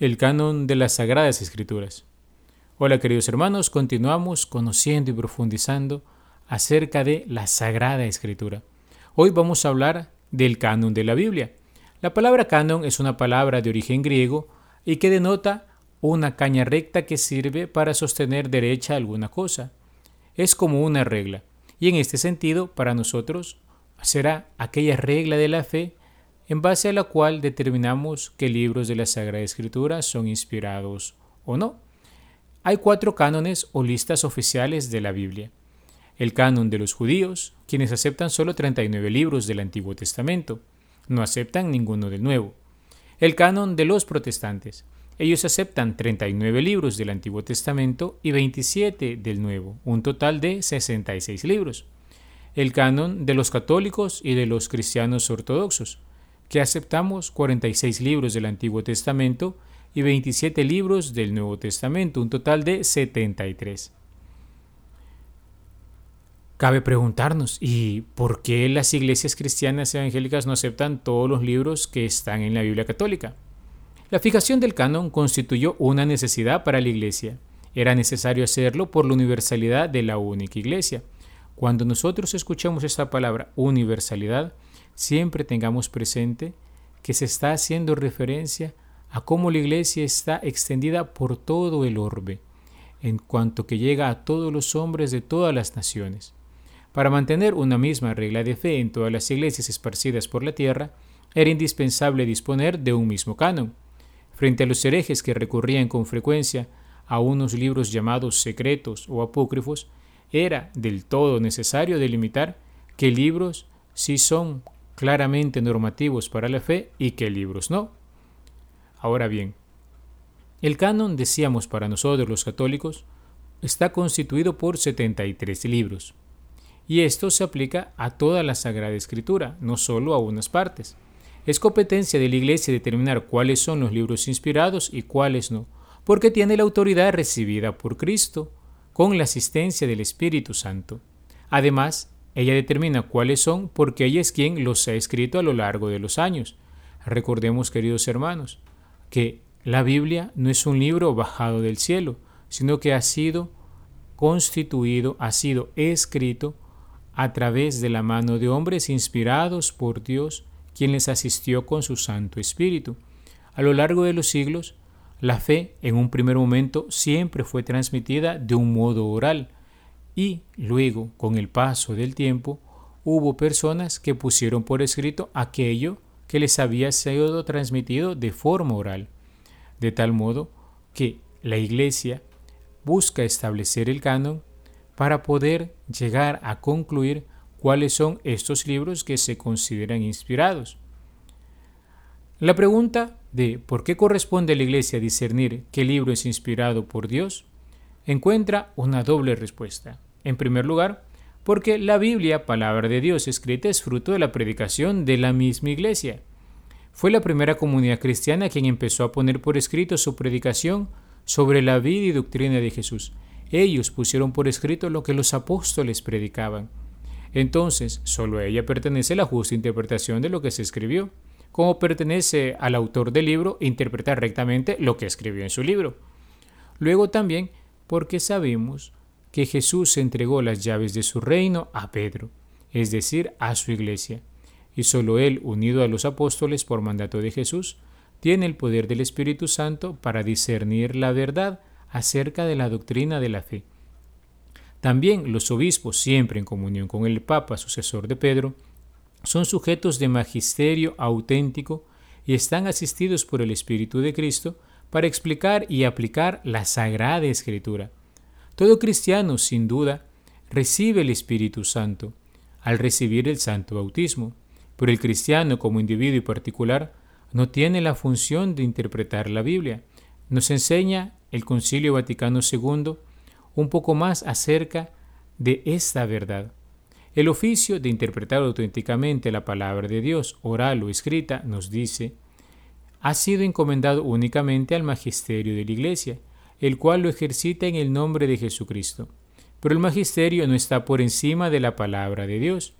el canon de las Sagradas Escrituras. Hola queridos hermanos, continuamos conociendo y profundizando acerca de la Sagrada Escritura. Hoy vamos a hablar del canon de la Biblia. La palabra canon es una palabra de origen griego y que denota una caña recta que sirve para sostener derecha alguna cosa. Es como una regla, y en este sentido, para nosotros, será aquella regla de la fe en base a la cual determinamos qué libros de la Sagrada Escritura son inspirados o no. Hay cuatro cánones o listas oficiales de la Biblia. El canon de los judíos, quienes aceptan solo 39 libros del Antiguo Testamento, no aceptan ninguno del Nuevo. El canon de los protestantes, ellos aceptan 39 libros del Antiguo Testamento y 27 del Nuevo, un total de 66 libros. El canon de los católicos y de los cristianos ortodoxos, que aceptamos 46 libros del Antiguo Testamento y 27 libros del Nuevo Testamento, un total de 73. Cabe preguntarnos, ¿y por qué las iglesias cristianas evangélicas no aceptan todos los libros que están en la Biblia católica? La fijación del canon constituyó una necesidad para la iglesia. Era necesario hacerlo por la universalidad de la única iglesia. Cuando nosotros escuchamos esta palabra universalidad, siempre tengamos presente que se está haciendo referencia a cómo la iglesia está extendida por todo el orbe, en cuanto que llega a todos los hombres de todas las naciones. Para mantener una misma regla de fe en todas las iglesias esparcidas por la tierra, era indispensable disponer de un mismo canon. Frente a los herejes que recurrían con frecuencia a unos libros llamados secretos o apócrifos, era del todo necesario delimitar qué libros sí son claramente normativos para la fe y qué libros no. Ahora bien, el canon, decíamos para nosotros los católicos, está constituido por 73 libros. Y esto se aplica a toda la Sagrada Escritura, no solo a unas partes. Es competencia de la Iglesia determinar cuáles son los libros inspirados y cuáles no, porque tiene la autoridad recibida por Cristo, con la asistencia del Espíritu Santo. Además, ella determina cuáles son porque ella es quien los ha escrito a lo largo de los años. Recordemos, queridos hermanos, que la Biblia no es un libro bajado del cielo, sino que ha sido constituido, ha sido escrito a través de la mano de hombres inspirados por Dios, quien les asistió con su Santo Espíritu. A lo largo de los siglos, la fe en un primer momento siempre fue transmitida de un modo oral, y luego, con el paso del tiempo, hubo personas que pusieron por escrito aquello que les había sido transmitido de forma oral, de tal modo que la Iglesia busca establecer el canon para poder llegar a concluir cuáles son estos libros que se consideran inspirados. La pregunta de por qué corresponde a la Iglesia discernir qué libro es inspirado por Dios encuentra una doble respuesta. En primer lugar, porque la Biblia, palabra de Dios escrita, es fruto de la predicación de la misma Iglesia. Fue la primera comunidad cristiana quien empezó a poner por escrito su predicación sobre la vida y doctrina de Jesús. Ellos pusieron por escrito lo que los apóstoles predicaban. Entonces, solo a ella pertenece la justa interpretación de lo que se escribió, como pertenece al autor del libro interpretar rectamente lo que escribió en su libro. Luego también porque sabemos que Jesús entregó las llaves de su reino a Pedro, es decir, a su iglesia, y solo él, unido a los apóstoles por mandato de Jesús, tiene el poder del Espíritu Santo para discernir la verdad acerca de la doctrina de la fe. También los obispos, siempre en comunión con el Papa, sucesor de Pedro, son sujetos de magisterio auténtico y están asistidos por el Espíritu de Cristo para explicar y aplicar la Sagrada Escritura. Todo cristiano, sin duda, recibe el Espíritu Santo al recibir el Santo Bautismo, pero el cristiano como individuo y particular no tiene la función de interpretar la Biblia. Nos enseña el Concilio Vaticano II un poco más acerca de esta verdad. El oficio de interpretar auténticamente la palabra de Dios, oral o escrita, nos dice, ha sido encomendado únicamente al magisterio de la Iglesia, el cual lo ejercita en el nombre de Jesucristo. Pero el magisterio no está por encima de la palabra de Dios,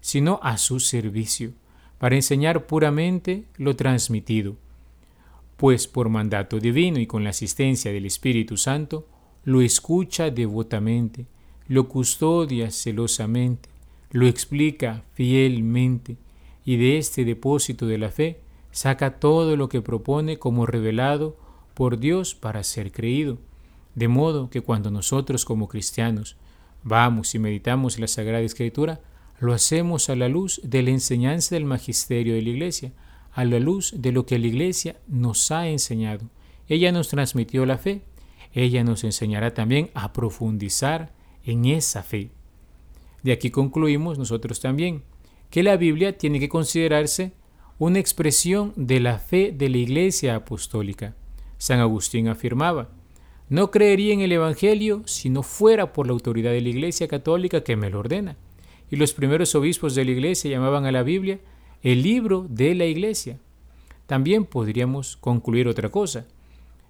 sino a su servicio, para enseñar puramente lo transmitido. pues por mandato divino y con la asistencia del Espíritu Santo, lo escucha devotamente, lo custodia celosamente, lo explica fielmente, y de este depósito de la fe saca todo lo que propone como revelado por Dios para ser creído. De modo que cuando nosotros como cristianos vamos y meditamos la Sagrada Escritura, lo hacemos a la luz de la enseñanza del magisterio de la Iglesia, a la luz de lo que la Iglesia nos ha enseñado. Ella nos transmitió la fe, ella nos enseñará también a profundizar en esa fe. De aquí concluimos nosotros también que la Biblia tiene que considerarse una expresión de la fe de la Iglesia apostólica. San Agustín afirmaba, no creería en el Evangelio si no fuera por la autoridad de la Iglesia católica que me lo ordena. Y los primeros obispos de la Iglesia llamaban a la Biblia el libro de la Iglesia. También podríamos concluir otra cosa,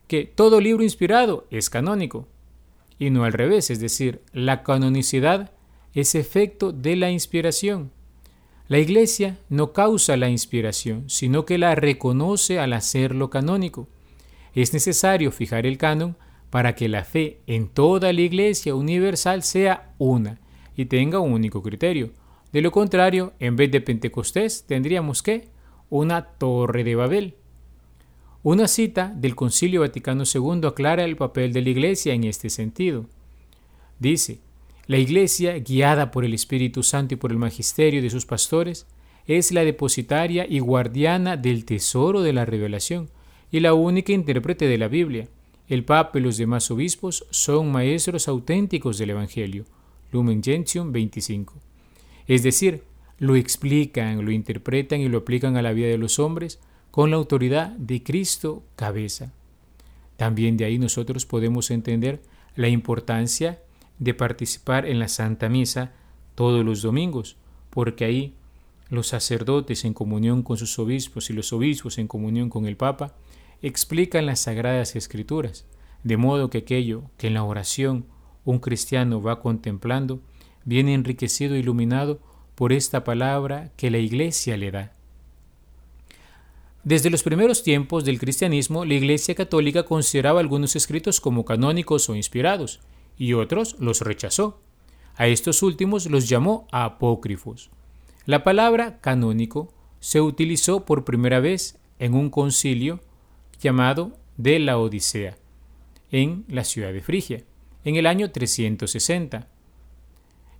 que todo libro inspirado es canónico, y no al revés, es decir, la canonicidad es efecto de la inspiración. La Iglesia no causa la inspiración, sino que la reconoce al hacerlo canónico. Es necesario fijar el canon para que la fe en toda la Iglesia universal sea una y tenga un único criterio. De lo contrario, en vez de Pentecostés tendríamos que una torre de Babel. Una cita del Concilio Vaticano II aclara el papel de la Iglesia en este sentido. Dice, la Iglesia, guiada por el Espíritu Santo y por el magisterio de sus pastores, es la depositaria y guardiana del tesoro de la revelación y la única intérprete de la Biblia. El Papa y los demás obispos son maestros auténticos del Evangelio. Lumen Gentium 25. Es decir, lo explican, lo interpretan y lo aplican a la vida de los hombres con la autoridad de Cristo cabeza. También de ahí nosotros podemos entender la importancia de participar en la Santa Misa todos los domingos, porque ahí los sacerdotes en comunión con sus obispos y los obispos en comunión con el Papa explican las sagradas escrituras, de modo que aquello que en la oración un cristiano va contemplando viene enriquecido e iluminado por esta palabra que la Iglesia le da. Desde los primeros tiempos del cristianismo, la Iglesia católica consideraba algunos escritos como canónicos o inspirados, y otros los rechazó. A estos últimos los llamó apócrifos. La palabra canónico se utilizó por primera vez en un concilio llamado de la Odisea, en la ciudad de Frigia, en el año 360.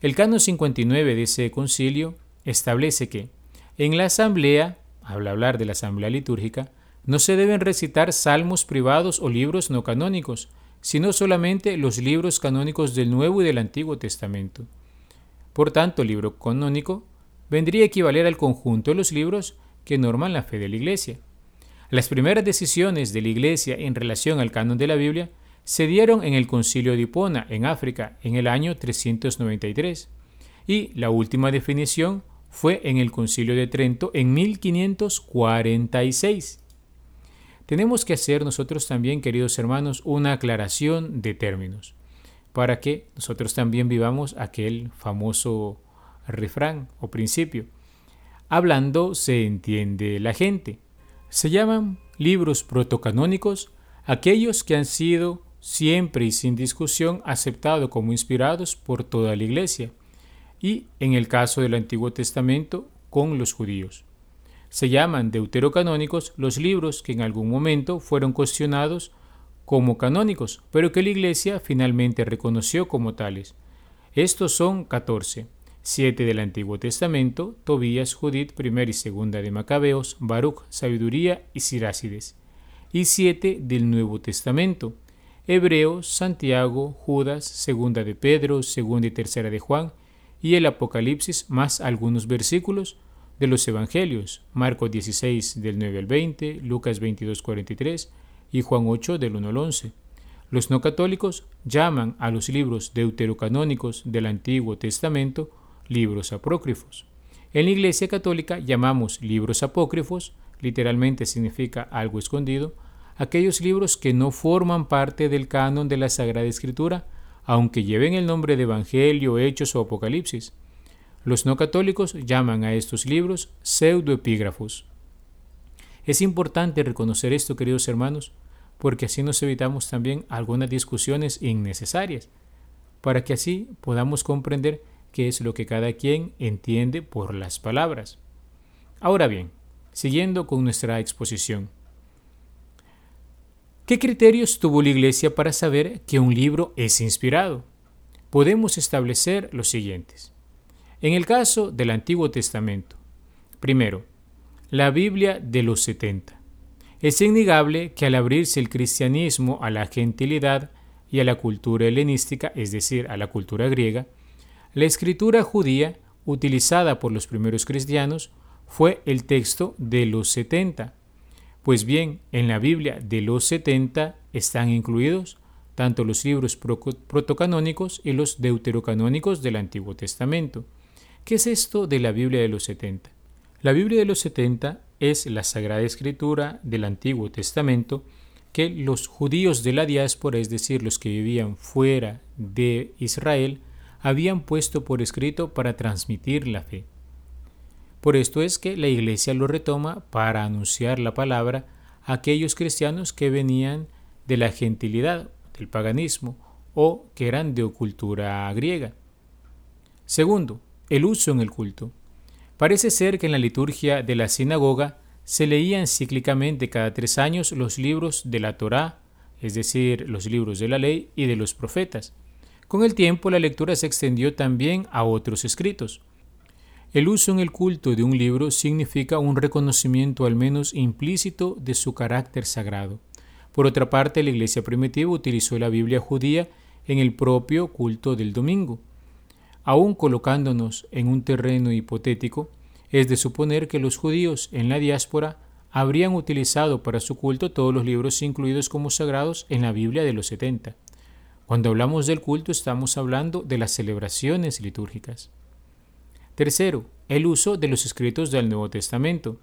El canon 59 de ese concilio establece que en la asamblea habla hablar de la asamblea litúrgica, no se deben recitar salmos privados o libros no canónicos, sino solamente los libros canónicos del Nuevo y del Antiguo Testamento. Por tanto, el libro canónico vendría a equivaler al conjunto de los libros que norman la fe de la Iglesia. Las primeras decisiones de la Iglesia en relación al canon de la Biblia se dieron en el concilio de Hipona, en África, en el año 393, y la última definición fue en el Concilio de Trento en 1546. Tenemos que hacer nosotros también, queridos hermanos, una aclaración de términos, para que nosotros también vivamos aquel famoso refrán o principio. Hablando se entiende la gente. Se llaman libros protocanónicos aquellos que han sido siempre y sin discusión aceptados como inspirados por toda la Iglesia y, en el caso del Antiguo Testamento, con los judíos. Se llaman deuterocanónicos los libros que en algún momento fueron cuestionados como canónicos, pero que la Iglesia finalmente reconoció como tales. Estos son 14, siete del Antiguo Testamento, Tobías, Judith, primera y segunda de Macabeos, Baruch, Sabiduría y Sirácides, y siete del Nuevo Testamento, Hebreos, Santiago, Judas, segunda de Pedro, segunda y tercera de Juan, y el Apocalipsis más algunos versículos de los Evangelios, Marcos 16 del 9 al 20, Lucas 22 43 y Juan 8 del 1 al 11. Los no católicos llaman a los libros deuterocanónicos del Antiguo Testamento libros apócrifos. En la Iglesia Católica llamamos libros apócrifos, literalmente significa algo escondido, aquellos libros que no forman parte del canon de la Sagrada Escritura, aunque lleven el nombre de Evangelio, Hechos o Apocalipsis. Los no católicos llaman a estos libros pseudoepígrafos. Es importante reconocer esto, queridos hermanos, porque así nos evitamos también algunas discusiones innecesarias, para que así podamos comprender qué es lo que cada quien entiende por las palabras. Ahora bien, siguiendo con nuestra exposición. ¿Qué criterios tuvo la Iglesia para saber que un libro es inspirado? Podemos establecer los siguientes. En el caso del Antiguo Testamento, primero, la Biblia de los 70. Es innegable que al abrirse el cristianismo a la gentilidad y a la cultura helenística, es decir, a la cultura griega, la escritura judía utilizada por los primeros cristianos fue el texto de los 70. Pues bien, en la Biblia de los 70 están incluidos tanto los libros protocanónicos y los deuterocanónicos del Antiguo Testamento. ¿Qué es esto de la Biblia de los 70? La Biblia de los 70 es la Sagrada Escritura del Antiguo Testamento que los judíos de la diáspora, es decir, los que vivían fuera de Israel, habían puesto por escrito para transmitir la fe. Por esto es que la Iglesia lo retoma para anunciar la palabra a aquellos cristianos que venían de la gentilidad, del paganismo, o que eran de cultura griega. Segundo, el uso en el culto. Parece ser que en la liturgia de la sinagoga se leían cíclicamente cada tres años los libros de la Torá, es decir, los libros de la ley y de los profetas. Con el tiempo la lectura se extendió también a otros escritos. El uso en el culto de un libro significa un reconocimiento al menos implícito de su carácter sagrado. Por otra parte, la Iglesia primitiva utilizó la Biblia judía en el propio culto del domingo. Aún colocándonos en un terreno hipotético, es de suponer que los judíos en la diáspora habrían utilizado para su culto todos los libros incluidos como sagrados en la Biblia de los 70. Cuando hablamos del culto estamos hablando de las celebraciones litúrgicas. Tercero, el uso de los escritos del Nuevo Testamento.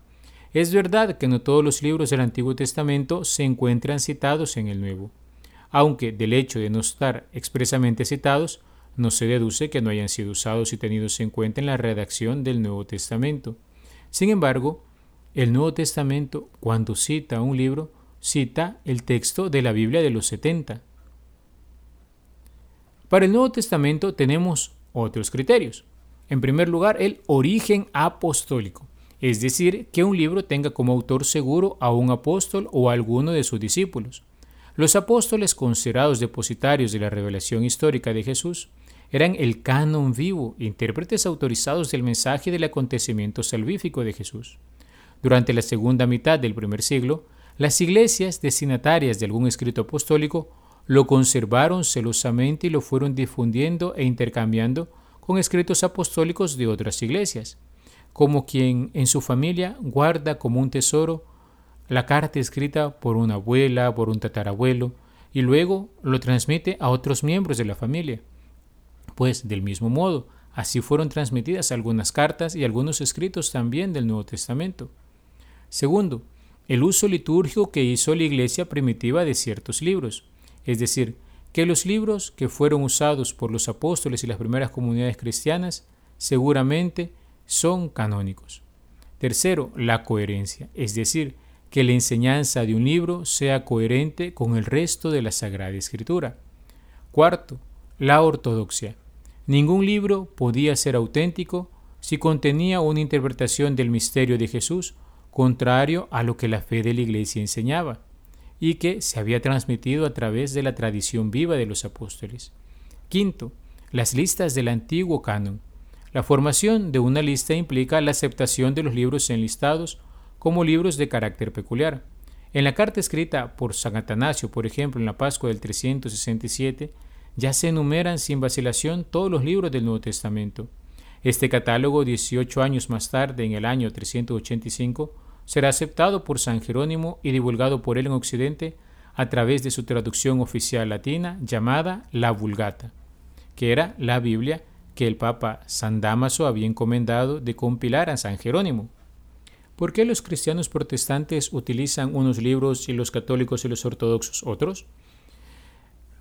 Es verdad que no todos los libros del Antiguo Testamento se encuentran citados en el Nuevo, aunque del hecho de no estar expresamente citados, no se deduce que no hayan sido usados y tenidos en cuenta en la redacción del Nuevo Testamento. Sin embargo, el Nuevo Testamento, cuando cita un libro, cita el texto de la Biblia de los 70. Para el Nuevo Testamento tenemos otros criterios. En primer lugar, el origen apostólico, es decir, que un libro tenga como autor seguro a un apóstol o a alguno de sus discípulos. Los apóstoles considerados depositarios de la revelación histórica de Jesús eran el canon vivo, intérpretes autorizados del mensaje del acontecimiento salvífico de Jesús. Durante la segunda mitad del primer siglo, las iglesias destinatarias de algún escrito apostólico lo conservaron celosamente y lo fueron difundiendo e intercambiando con escritos apostólicos de otras iglesias, como quien en su familia guarda como un tesoro la carta escrita por una abuela, por un tatarabuelo, y luego lo transmite a otros miembros de la familia. Pues del mismo modo, así fueron transmitidas algunas cartas y algunos escritos también del Nuevo Testamento. Segundo, el uso litúrgico que hizo la iglesia primitiva de ciertos libros, es decir, que los libros que fueron usados por los apóstoles y las primeras comunidades cristianas seguramente son canónicos. Tercero, la coherencia, es decir, que la enseñanza de un libro sea coherente con el resto de la Sagrada Escritura. Cuarto, la ortodoxia. Ningún libro podía ser auténtico si contenía una interpretación del misterio de Jesús contrario a lo que la fe de la Iglesia enseñaba y que se había transmitido a través de la tradición viva de los apóstoles. Quinto, las listas del antiguo canon. La formación de una lista implica la aceptación de los libros enlistados como libros de carácter peculiar. En la carta escrita por San Atanasio, por ejemplo, en la Pascua del 367, ya se enumeran sin vacilación todos los libros del Nuevo Testamento. Este catálogo, 18 años más tarde, en el año 385, será aceptado por San Jerónimo y divulgado por él en Occidente a través de su traducción oficial latina llamada la Vulgata, que era la Biblia que el Papa San Damaso había encomendado de compilar a San Jerónimo. ¿Por qué los cristianos protestantes utilizan unos libros y los católicos y los ortodoxos otros?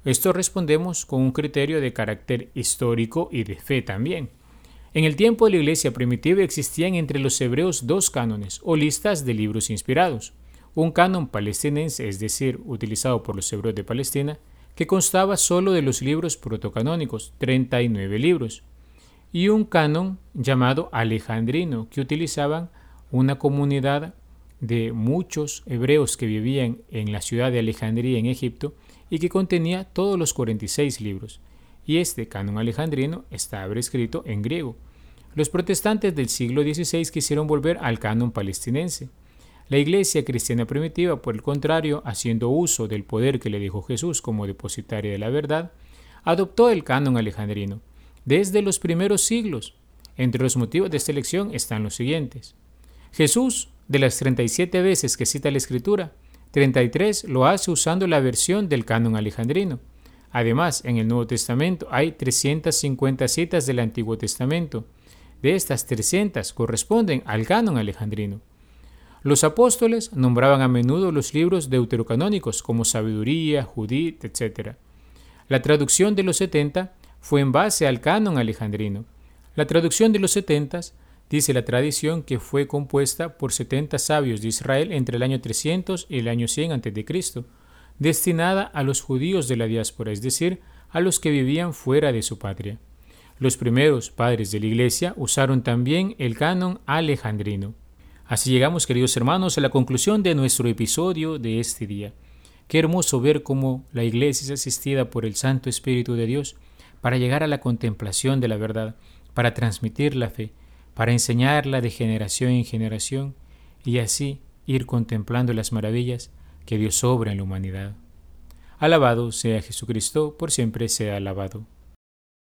Esto respondemos con un criterio de carácter histórico y de fe también. En el tiempo de la iglesia primitiva existían entre los hebreos dos cánones o listas de libros inspirados. Un canon palestinense, es decir, utilizado por los hebreos de Palestina, que constaba solo de los libros protocanónicos, 39 libros, y un canon llamado alejandrino, que utilizaban una comunidad de muchos hebreos que vivían en la ciudad de Alejandría en Egipto y que contenía todos los 46 libros. Y este canon alejandrino estaba escrito en griego. Los protestantes del siglo XVI quisieron volver al canon palestinense. La iglesia cristiana primitiva, por el contrario, haciendo uso del poder que le dejó Jesús como depositaria de la verdad, adoptó el canon alejandrino desde los primeros siglos. Entre los motivos de esta elección están los siguientes. Jesús de las 37 veces que cita la Escritura, 33 lo hace usando la versión del canon alejandrino. Además, en el Nuevo Testamento hay 350 citas del Antiguo Testamento. De estas 300 corresponden al canon alejandrino. Los apóstoles nombraban a menudo los libros deuterocanónicos como Sabiduría, Judith, etc. La traducción de los 70 fue en base al canon alejandrino. La traducción de los 70 Dice la tradición que fue compuesta por 70 sabios de Israel entre el año 300 y el año 100 a.C., destinada a los judíos de la diáspora, es decir, a los que vivían fuera de su patria. Los primeros padres de la Iglesia usaron también el canon alejandrino. Así llegamos, queridos hermanos, a la conclusión de nuestro episodio de este día. Qué hermoso ver cómo la Iglesia es asistida por el Santo Espíritu de Dios para llegar a la contemplación de la verdad, para transmitir la fe, para enseñarla de generación en generación y así ir contemplando las maravillas que Dios obra en la humanidad. Alabado sea Jesucristo, por siempre sea alabado.